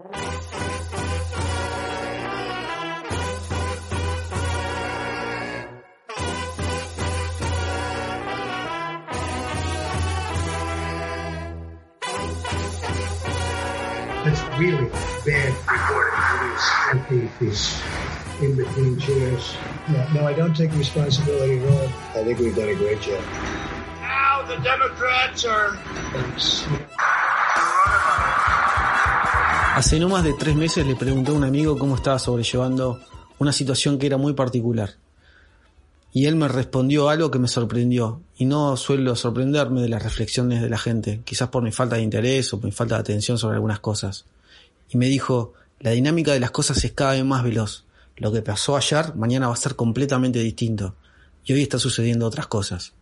It's really bad reporting. These in between chairs. No, no, I don't take responsibility at all. I think we've done a great job. Now the Democrats are. Hace no más de tres meses le pregunté a un amigo cómo estaba sobrellevando una situación que era muy particular. Y él me respondió algo que me sorprendió. Y no suelo sorprenderme de las reflexiones de la gente, quizás por mi falta de interés o por mi falta de atención sobre algunas cosas. Y me dijo, la dinámica de las cosas es cada vez más veloz. Lo que pasó ayer, mañana va a ser completamente distinto. Y hoy está sucediendo otras cosas.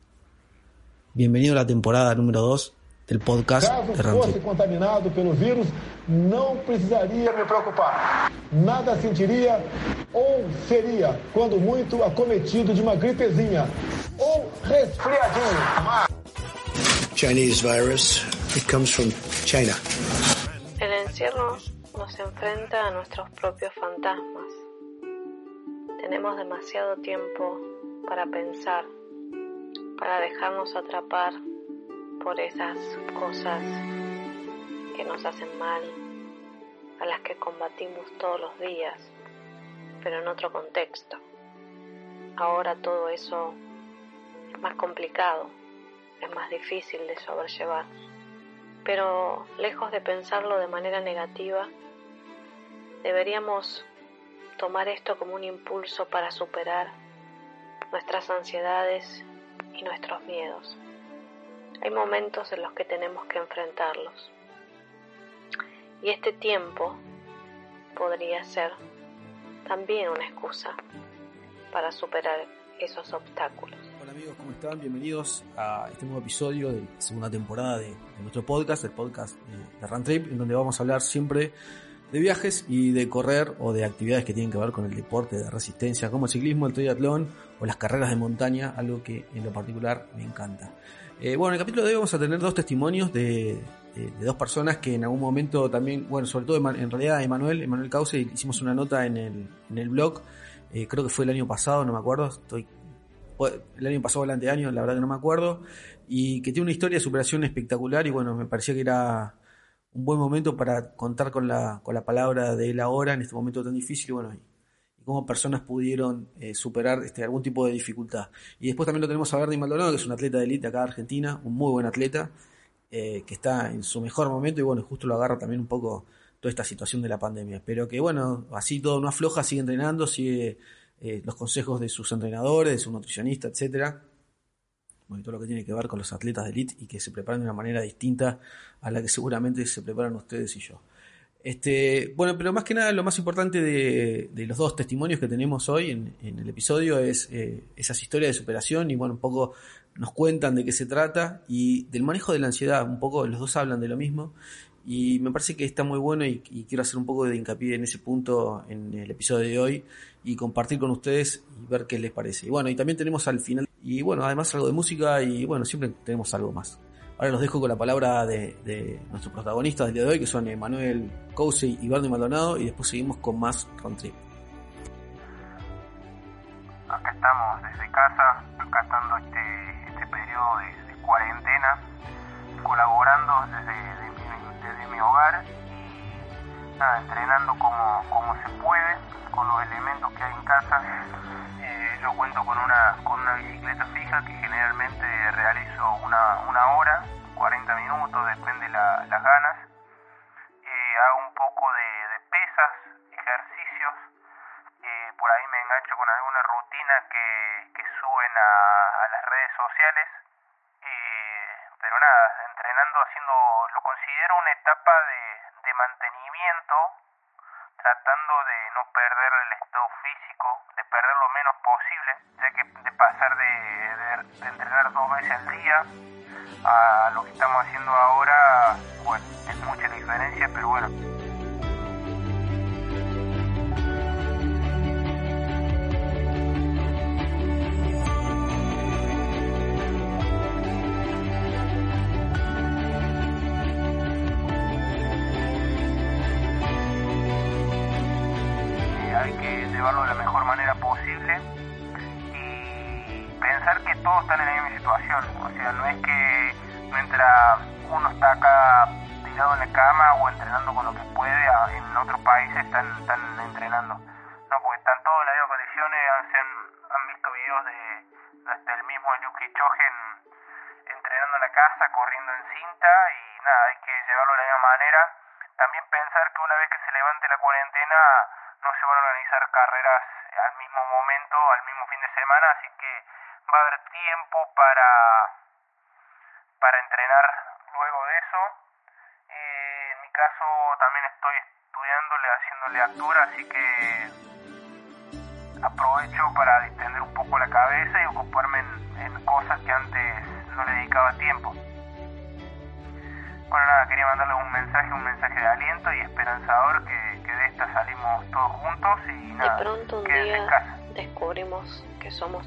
Bienvenido a la temporada número 2 del podcast Caso de fosse contaminado pelo vírus, não precisaria me preocupar. Nada sentiria ou seria, quando muito, acometido de uma gripezinha ou resfriadinho. Chinese virus. It comes from China. El encierro nos enfrenta a nuestros propios fantasmas. Tenemos demasiado tiempo para pensar, para dejarnos atrapar por esas cosas que nos hacen mal, a las que combatimos todos los días, pero en otro contexto. Ahora todo eso es más complicado, es más difícil de sobrellevar pero lejos de pensarlo de manera negativa, deberíamos tomar esto como un impulso para superar nuestras ansiedades y nuestros miedos. Hay momentos en los que tenemos que enfrentarlos. Y este tiempo podría ser también una excusa para superar esos obstáculos. Hola amigos, ¿cómo están? Bienvenidos a este nuevo episodio de la segunda temporada de, nuestro podcast, el podcast de, de Run Trip, en donde vamos a hablar siempre de viajes y de correr o de actividades que tienen que ver con el deporte de resistencia, como el ciclismo, el triatlón o las carreras de montaña, algo que en lo particular me encanta. Eh, bueno, en el capítulo de hoy vamos a tener dos testimonios de, de- dos personas que en algún momento también, bueno, sobre todo en realidad Emanuel, Emanuel Cauce, hicimos una nota en el, en el blog, eh, creo que fue el año pasado, no me acuerdo, estoy el año pasado el anteaño, la verdad que no me acuerdo, y que tiene una historia de superación espectacular y bueno, me parecía que era un buen momento para contar con la, con la palabra de él ahora en este momento tan difícil y bueno, cómo personas pudieron eh, superar este, algún tipo de dificultad. Y después también lo tenemos a Bernie Maldonado, que es un atleta de élite acá de Argentina, un muy buen atleta, eh, que está en su mejor momento y bueno, justo lo agarra también un poco toda esta situación de la pandemia, pero que bueno, así todo no afloja, sigue entrenando, sigue eh, los consejos de sus entrenadores, de su nutricionista, etcétera. Bueno, y todo lo que tiene que ver con los atletas de elite y que se preparan de una manera distinta a la que seguramente se preparan ustedes y yo. Este, bueno, pero más que nada lo más importante de, los dos testimonios que tenemos hoy en, en el episodio es eh, esas historias de superación y bueno, un poco nos cuentan de qué se trata y del manejo de la ansiedad, un poco los dos hablan de lo mismo y me parece que está muy bueno y, y quiero hacer un poco de hincapié en ese punto en el episodio de hoy y compartir con ustedes y ver qué les parece. Y bueno, y también tenemos al final, y bueno, además algo de música y bueno, siempre tenemos algo más. Ahora los dejo con la palabra de, de nuestros protagonistas del día de hoy, que son Emanuel Cousy y Bernie Maldonado, y después seguimos con más Round Trip. acá estamos desde casa, acatando este, este periodo de, cuarentena, colaborando desde, de mi, hogar nada, entrenando como, como se puede, con los elementos que hay en casa. Eh, yo cuento con una, con una bicicleta fija que generalmente realizo una, una hora, 40 minutos, depende la, las ganas. Eh, hago un poco de, pesas, ejercicios, eh, por ahí me engancho con alguna rutina que, suben a, a las redes sociales. Eh, pero nada, entrenando, haciendo, lo considero una etapa de mantenimiento, tratando de no perder el estado físico, de perder lo menos posible, ya que de pasar de, entrenar dos veces al día a hay que llevarlo de la mejor manera posible y pensar que todos están en la misma situación. O sea, no es que mientras uno está acá tirado en la cama o entrenando con lo que puede, en otros países están, están entrenando. No, porque están todos en las mismas condiciones, han, visto videos de, del mismo Yuki Chogen entrenando en la casa, corriendo en cinta y nada, hay que llevarlo de la misma manera. También pensar que una vez que se levante la cuarentena no se van a organizar carreras al mismo momento, al mismo fin de semana, así que va a haber tiempo para, para entrenar luego de eso. Eh, en mi caso también estoy estudiándole, haciéndole actura, así que aprovecho para distender un poco la cabeza y ocuparme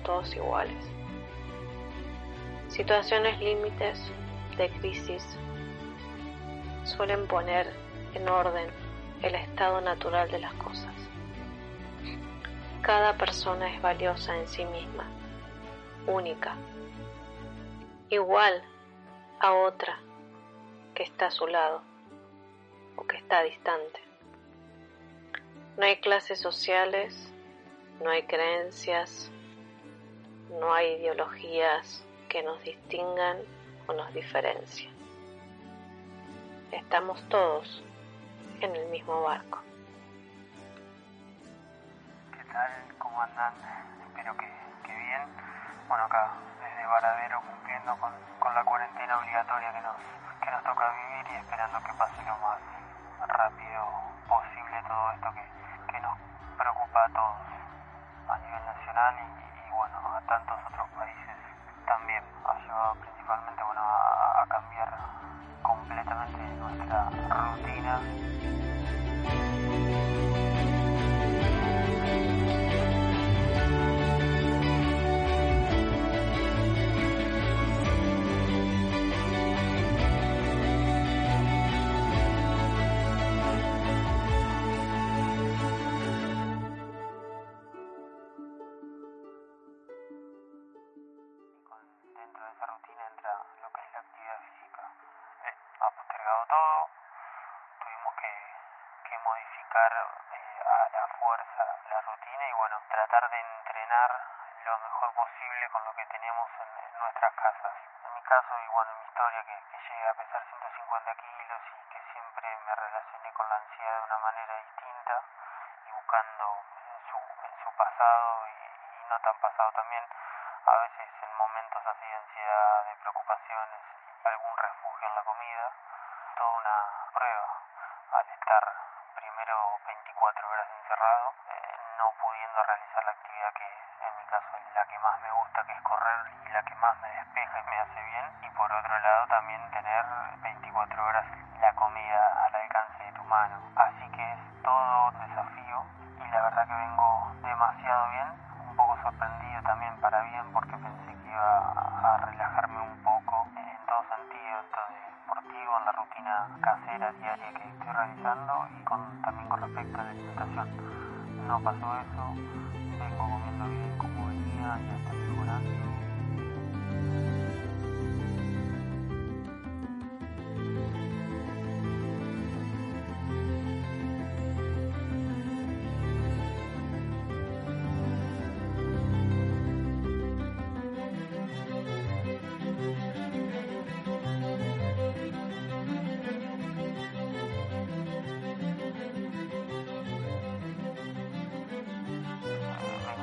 todos iguales. Situaciones límites de crisis suelen poner en orden el estado natural de las cosas. Cada persona es valiosa en sí misma, única, igual a otra que está a su lado o que está distante. No hay clases sociales, no hay creencias, no hay ideologías que nos distingan o nos diferencien. Estamos todos en el mismo barco. ¿Qué tal? ¿Cómo andan? Espero que, que bien. Bueno, acá desde Varadero cumpliendo con, con la cuarentena obligatoria que nos, que nos toca vivir y esperando que pase lo más rápido posible todo esto que, que nos preocupa a todos a nivel nacional y, y bueno, a tantos otros países también. Ha llevado principalmente bueno, a, cambiar completamente nuestra rutina. Fuerza la rutina y bueno, tratar de entrenar lo mejor posible con lo que tenemos en, nuestras casas. En mi caso y bueno, en mi historia que, llegué a pesar 150 kilos y que siempre me relacioné con la ansiedad de una manera distinta y buscando en su, en su pasado y, y no tan pasado también a veces en momentos así de ansiedad, de preocupaciones, algún refugio en la comida, toda una prueba 24 horas encerrado, eh, no pudiendo realizar la actividad que en mi caso es la que más me gusta, que es correr y la que más me despeja y me hace bien, y por otro lado también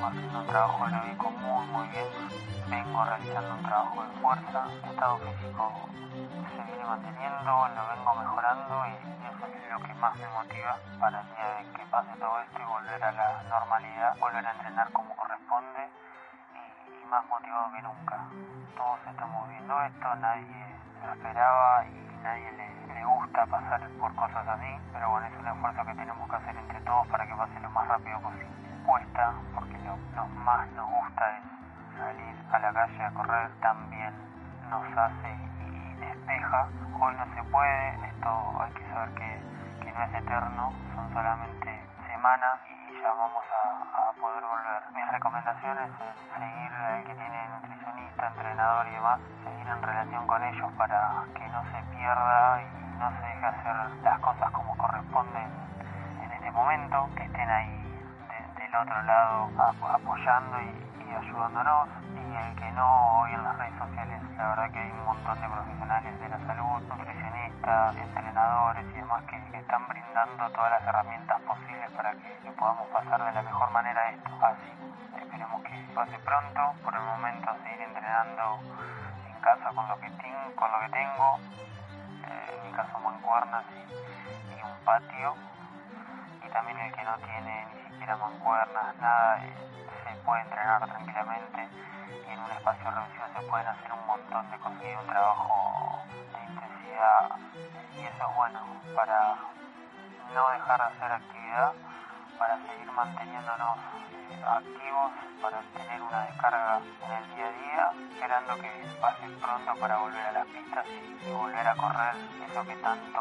haciendo un trabajo aeróbico muy muy bien, vengo realizando un trabajo de fuerza, el estado físico se viene manteniendo, lo vengo mejorando y eso es lo que más me motiva para el día de que pase todo esto y volver a la normalidad, volver a entrenar como corresponde y, y más motivado que nunca. Todos estamos viendo esto, nadie lo esperaba y nadie le, le gusta pasar por cosas así, pero bueno, es un esfuerzo que tenemos que hacer entre todos para que pase lo más rápido posible. Cuesta, porque lo, lo más nos gusta es salir a la calle a correr, también nos hace y despeja. Hoy no se puede, esto hay que saber que, no es eterno, son solamente semanas y ya vamos a, poder volver. Mis recomendaciones es seguir al que tiene nutricionista, entrenador y demás, seguir en relación con ellos para que no se pierda y no se deje hacer las cosas como corresponden en este momento, otro lado apoyando y, ayudándonos y el que no hoy en las redes sociales la verdad que hay un montón de profesionales de la salud, nutricionistas, entrenadores y demás que, están brindando todas las herramientas un trabajo de intensidad y eso es bueno para no dejar de hacer actividad, para seguir manteniéndonos activos, para tener una descarga en el día a día, esperando que pase pronto para volver a las pistas y, volver a correr eso que tanto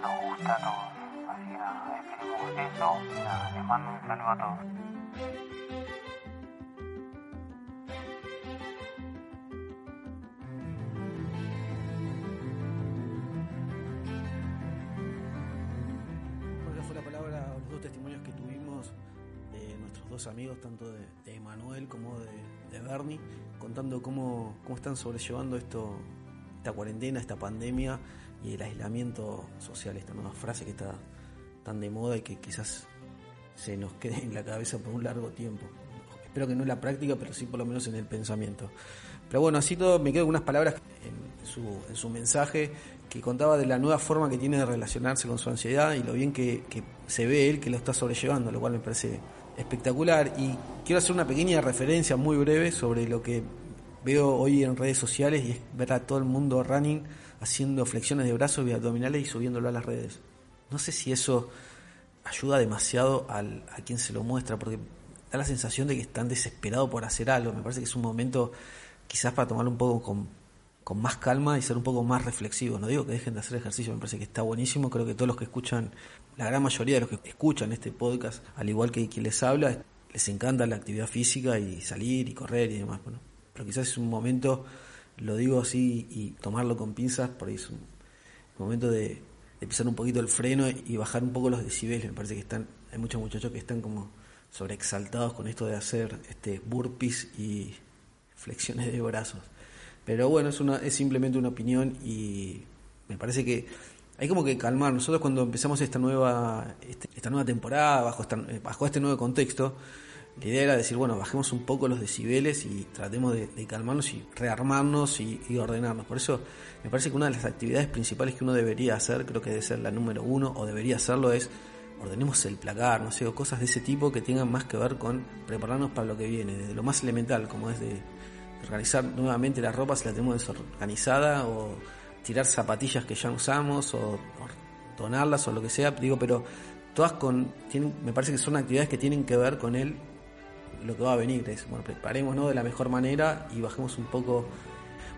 nos gusta a todos. Así que eso. Les mando un saludo a todos. Tanto de, Emanuel como de, Bernie, contando cómo, cómo están sobrellevando esto, esta cuarentena, esta pandemia y el aislamiento social, esta nueva frase que está tan de moda y que quizás se nos quede en la cabeza por un largo tiempo. Espero que no en la práctica, pero sí por lo menos en el pensamiento. Pero bueno, así todo me quedo con unas palabras en su, en su mensaje que contaba de la nueva forma que tiene de relacionarse con su ansiedad y lo bien que se ve él que lo está sobrellevando, lo cual me parece espectacular y quiero hacer una pequeña referencia muy breve sobre lo que veo hoy en redes sociales y es ver a todo el mundo running haciendo flexiones de brazos y abdominales y subiéndolo a las redes. No sé si eso ayuda demasiado al, a quien se lo muestra porque da la sensación de que están desesperados por hacer algo. Me parece que es un momento quizás para tomarlo un poco con, con más calma y ser un poco más reflexivo. No digo que dejen de hacer ejercicio, me parece que está buenísimo. Creo que todos los que escuchan la gran mayoría de los que escuchan este podcast, al igual que quien les habla, les encanta la actividad física y salir y correr y demás. Bueno, pero quizás es un momento, lo digo así y tomarlo con pinzas, por ahí es un momento de, pisar un poquito el freno y bajar un poco los decibeles. Me parece que están, hay muchos muchachos que están como sobreexaltados con esto de hacer este burpees y flexiones de brazos. Pero bueno, es, una, es simplemente una opinión y me parece que hay como que calmar. Nosotros cuando empezamos esta nueva, este, esta nueva temporada, bajo, eh, bajo este nuevo contexto, la idea era decir, bueno, bajemos un poco los decibeles y tratemos de, calmarnos y rearmarnos y, ordenarnos. Por eso me parece que una de las actividades principales que uno debería hacer, creo que debe ser la número uno, o debería hacerlo, es ordenemos el placar, no sé, o cosas de ese tipo que tengan más que ver con prepararnos para lo que viene, desde lo más elemental, como es de organizar nuevamente la ropa si la tenemos desorganizada, o tirar zapatillas que ya usamos o, donarlas o lo que sea, digo, pero todas con, tienen, me parece que son actividades que tienen que ver con él, lo que va a venir, es, bueno, preparémonos de la mejor manera y bajemos un poco.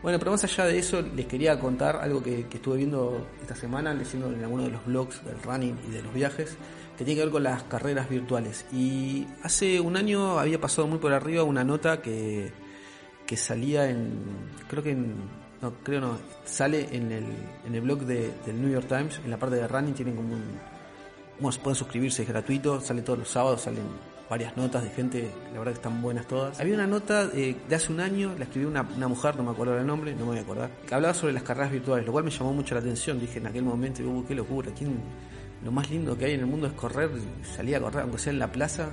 Bueno, pero más allá de eso, les quería contar algo que, estuve viendo esta semana, leyendo en alguno de los blogs del running y de los viajes, que tiene que ver con las carreras virtuales. Y hace un año había pasado muy por arriba una nota que, que salía en, creo que en no, creo no, sale en el, en el blog de, del New York Times, en la parte de running tienen como un, bueno, pueden suscribirse, es gratuito, sale todos los sábados, salen varias notas de gente, la verdad que están buenas todas. Había una nota de, hace un año, la escribió una, una, mujer, no me acuerdo el nombre, no me voy a acordar, que hablaba sobre las carreras virtuales, lo cual me llamó mucho la atención. Dije en aquel momento, uh, qué locura, ¿quién, lo más lindo que hay en el mundo es correr, salir a correr, aunque sea en la plaza,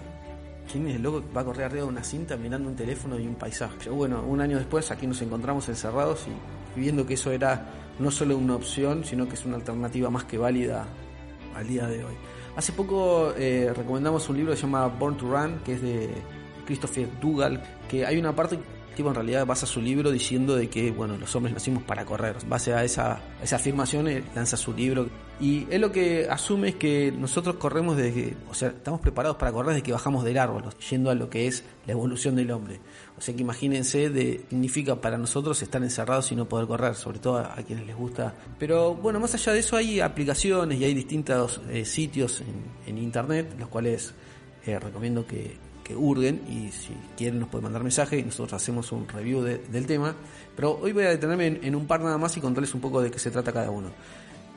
¿Quién es el loco que va a correr arriba de una cinta mirando un teléfono y un paisaje? Pero bueno, un año después aquí nos encontramos encerrados y, viendo que eso era no solo una opción, sino que es una alternativa más que válida al día de hoy. Hace poco eh, recomendamos un libro que se llama Born to Run, que es de Christopher Dougal, que hay una parte tipo en realidad basa su libro diciendo de que bueno los hombres nacimos para correr base a esa, esa afirmación lanza su libro y él lo que asume es que nosotros corremos desde o sea estamos preparados para correr desde que bajamos del árbol yendo a lo que es la evolución del hombre o sea que imagínense de significa para nosotros estar encerrados y no poder correr sobre todo a, quienes les gusta pero bueno más allá de eso hay aplicaciones y hay distintos eh, sitios en, internet los cuales eh, recomiendo que, que hurguen y si quieren nos pueden mandar mensaje y nosotros hacemos un review del tema. Pero hoy voy a detenerme en, en, un par nada más y contarles un poco de qué se trata cada uno.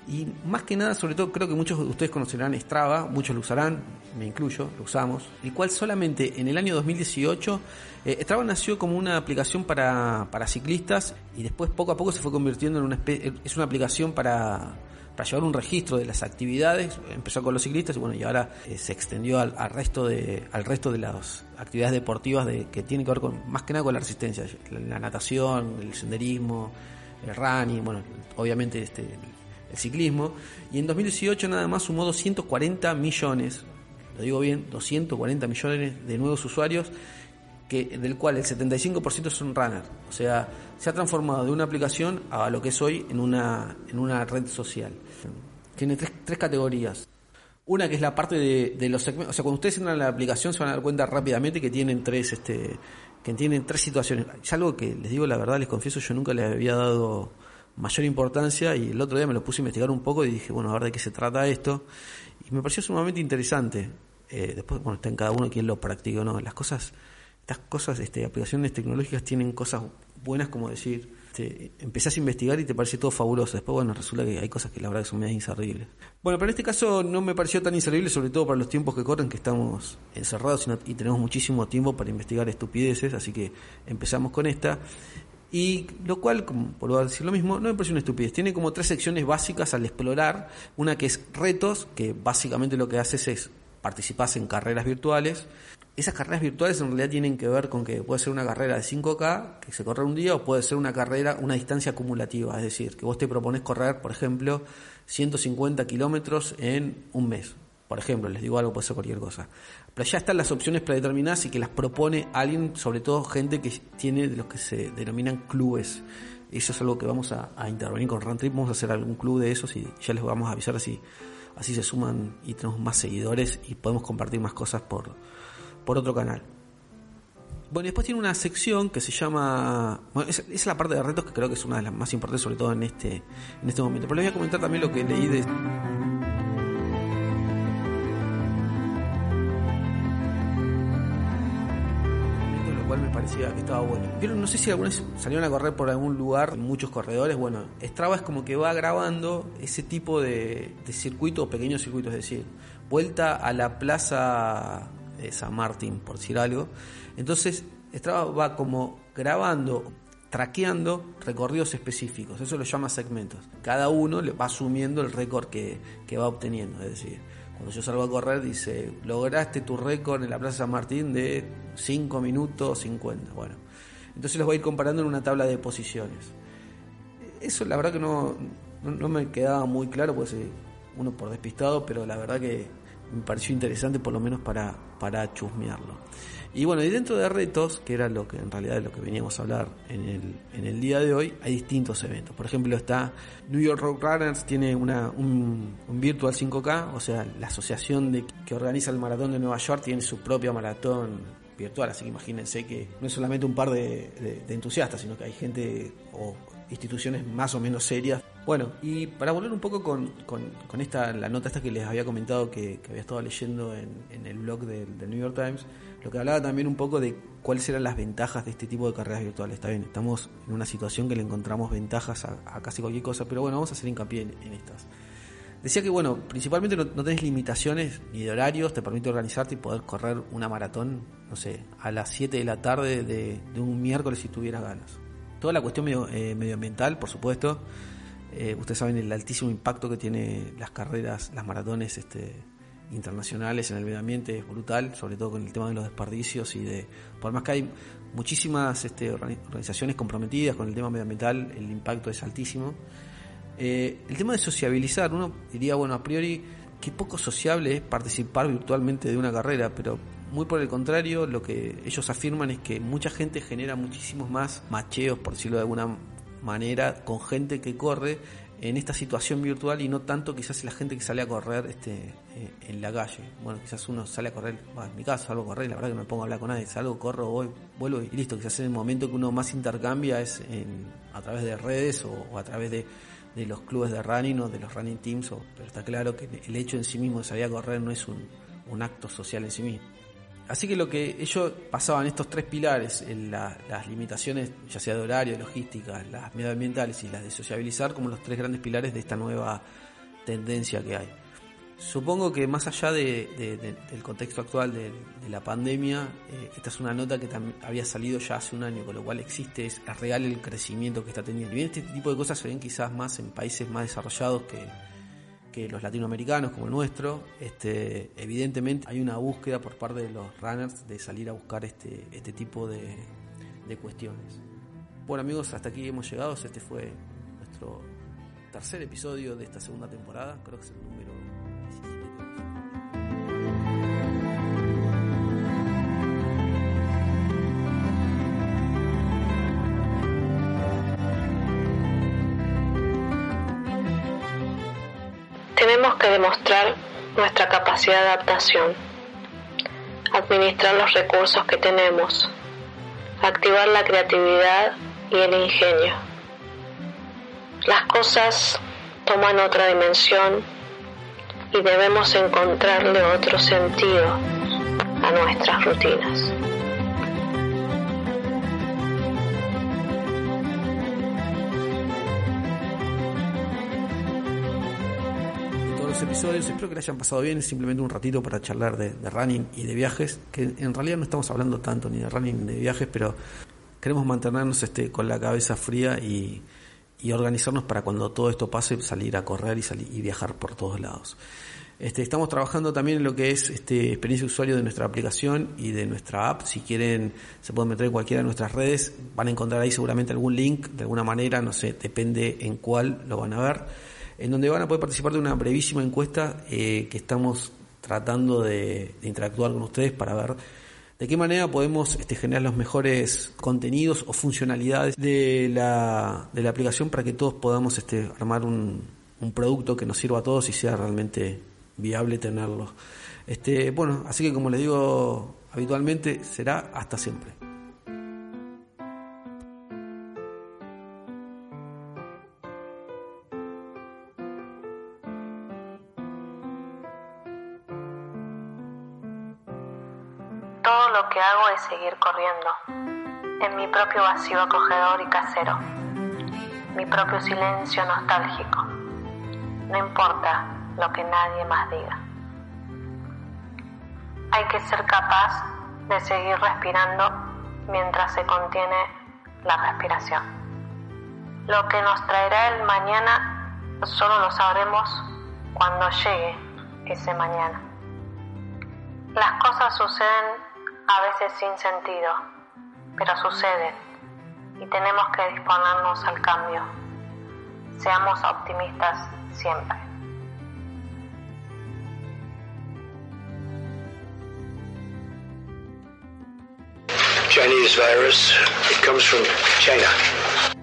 Y más que nada, sobre todo, creo que muchos de ustedes conocerán Strava, muchos lo usarán, me incluyo, lo usamos, el cual solamente en el año 2018 eh, Strava nació como una aplicación para, para ciclistas y después poco a poco se fue convirtiendo en una especie, es una aplicación para, para llevar un registro de las actividades, empezó con los ciclistas y bueno, y ahora eh, se extendió al, resto de al resto de las actividades deportivas de, que tienen que ver con más que nada con la resistencia, la natación, el senderismo, el running, bueno, obviamente este el ciclismo, y en 2018 nada más sumó 240 millones, lo digo bien, 240 millones de nuevos usuarios, que, del cual el 75% son runners. O sea, se ha transformado de una aplicación a lo que es hoy en una, en una red social. Tiene tres, tres categorías. Una que es la parte de, de, los segmentos, o sea, cuando ustedes entran a la aplicación se van a dar cuenta rápidamente que tienen tres, este, que tienen tres situaciones. Es algo que les digo la verdad, les confieso, yo nunca les había dado mayor importancia y el otro día me lo puse a investigar un poco y dije, bueno, a ver de qué se trata esto. Y me pareció sumamente interesante. Eh, después, bueno, está en cada uno quien lo practique o no. Las cosas, estas cosas, este, aplicaciones tecnológicas tienen cosas buenas como decir, te, empezás a investigar y te parece todo fabuloso. Después, bueno, resulta que hay cosas que la verdad que son medias inservibles. Bueno, pero en este caso no me pareció tan inservible, sobre todo para los tiempos que corren, que estamos encerrados y tenemos muchísimo tiempo para investigar estupideces, así que empezamos con esta. Y lo cual, como a decir lo mismo, no me parece una estupidez. Tiene como tres secciones básicas al explorar. Una que es retos, que básicamente lo que haces es participar en carreras virtuales. Esas carreras virtuales en realidad tienen que ver con que puede ser una carrera de 5K que se corre un día o puede ser una carrera, una distancia acumulativa. Es decir, que vos te propones correr, por ejemplo, 150 kilómetros en un mes. Por ejemplo, les digo algo, puede ser cualquier cosa. Pero ya están las opciones predeterminadas y que las propone alguien, sobre todo gente que tiene de los que se denominan clubes. Eso es algo que vamos a, intervenir con Rantrip, vamos a hacer algún club de esos y ya les vamos a avisar así, así se suman y tenemos más seguidores y podemos compartir más cosas por, por otro canal. Bueno, y después tiene una sección que se llama. Bueno, esa es la parte de retos que creo que es una de las más importantes, sobre todo en este, en este momento. Pero les voy a comentar también lo que leí de. Parecía que estaba bueno. Pero no sé si alguna vez salieron a correr por algún lugar, muchos corredores. Bueno, Strava es como que va grabando ese tipo de, de circuito o pequeños circuitos, es decir, vuelta a la plaza de San Martín, por decir algo. Entonces, Strava va como grabando, traqueando recorridos específicos. Eso lo llama segmentos. Cada uno va asumiendo el récord que, que va obteniendo, es decir. Cuando yo salgo a correr dice, lograste tu récord en la Plaza San Martín de 5 minutos 50. Bueno, entonces los voy a ir comparando en una tabla de posiciones. Eso la verdad que no, no, me quedaba muy claro, pues uno por despistado, pero la verdad que me pareció interesante por lo menos para, para chusmearlo. Y bueno, y dentro de retos, que era lo que en realidad es lo que veníamos a hablar en el, en el día de hoy, hay distintos eventos. Por ejemplo, está New York Road Runners, tiene una, un, Virtual 5K, o sea, la asociación de, que organiza el maratón de Nueva York tiene su propia maratón virtual, así que imagínense que no es solamente un par de, de, entusiastas, sino que hay gente o instituciones más o menos serias. Bueno, y para volver un poco con, con, esta, la nota esta que les había comentado que, había estado leyendo en, el blog del, New York Times, lo que hablaba también un poco de cuáles eran las ventajas de este tipo de carreras virtuales. Está bien, estamos en una situación que le encontramos ventajas a, casi cualquier cosa, pero bueno, vamos a hacer hincapié en, en estas. Decía que, bueno, principalmente no, no, tenés limitaciones ni de horarios, te permite organizarte y poder correr una maratón, no sé, a las 7 de la tarde de, de un miércoles si tuvieras ganas. Toda la cuestión medio, eh, medioambiental, por supuesto. Eh, ustedes saben el altísimo impacto que tiene las carreras, las maratones este, internacionales en el medio ambiente, es brutal, sobre todo con el tema de los desperdicios y de... Por más que hay muchísimas este, organizaciones comprometidas con el tema medioambiental, el impacto es altísimo. Eh, el tema de sociabilizar, uno diría, bueno, a priori, qué poco sociable es participar virtualmente de una carrera, pero muy por el contrario, lo que ellos afirman es que mucha gente genera muchísimos más macheos, por decirlo de alguna manera, con gente que corre en esta situación virtual y no tanto quizás la gente que sale a correr este eh, en la calle. Bueno, quizás uno sale a correr, bueno, en mi caso salgo a correr, la verdad que no me pongo a hablar con nadie, salgo, corro, voy, vuelvo y listo. Quizás en el momento que uno más intercambia es en, a través de redes o, a través de, de, los clubes de running o de los running teams, o, pero está claro que el hecho en sí mismo de salir a correr no es un, un acto social en sí mismo. Así que lo que ellos pasaban estos tres pilares, en las limitaciones, ya sea de horario, de logística, las medioambientales y las de sociabilizar, como los tres grandes pilares de esta nueva tendencia que hay. Supongo que más allá de, del contexto actual de, la pandemia, eh, esta es una nota que había salido ya hace un año, con lo cual existe, es, real el crecimiento que está teniendo. Y bien, este tipo de cosas se ven quizás más en países más desarrollados que, los latinoamericanos como el nuestro. Este, evidentemente hay una búsqueda por parte de los runners de salir a buscar este, este tipo de, de cuestiones. Bueno amigos, hasta aquí hemos llegado. Este fue nuestro tercer episodio de esta segunda temporada. Creo que es el número demostrar nuestra capacidad de adaptación, administrar los recursos que tenemos, activar la creatividad y el ingenio. Las cosas toman otra dimensión y debemos encontrarle otro sentido a nuestras rutinas. Episodios. Espero que le hayan pasado bien. Simplemente un ratito para charlar de, running y de viajes. Que en realidad no estamos hablando tanto ni de running ni de viajes, pero queremos mantenernos este, con la cabeza fría y, organizarnos para cuando todo esto pase salir a correr y, salir, y viajar por todos lados. Este, estamos trabajando también en lo que es este, experiencia de usuario de nuestra aplicación y de nuestra app. Si quieren, se pueden meter en cualquiera de nuestras redes. Van a encontrar ahí seguramente algún link de alguna manera, no sé, depende en cuál lo van a ver en donde van a poder participar de una brevísima encuesta eh, que estamos tratando de, interactuar con ustedes para ver de qué manera podemos este, generar los mejores contenidos o funcionalidades de la, de la aplicación para que todos podamos este, armar un, un, producto que nos sirva a todos y sea realmente viable tenerlo. Este, bueno, así que como les digo habitualmente, será hasta siempre. Seguir corriendo, en mi propio vacío acogedor y casero, mi propio silencio nostálgico. No importa lo que nadie más diga. Hay que ser capaz de seguir respirando mientras se contiene la respiración. Lo que nos traerá el mañana solo lo sabremos cuando llegue ese mañana. Las cosas suceden a veces sin sentido, pero suceden y tenemos que disponernos al cambio. Seamos optimistas siempre. Chinese virus, it comes from China.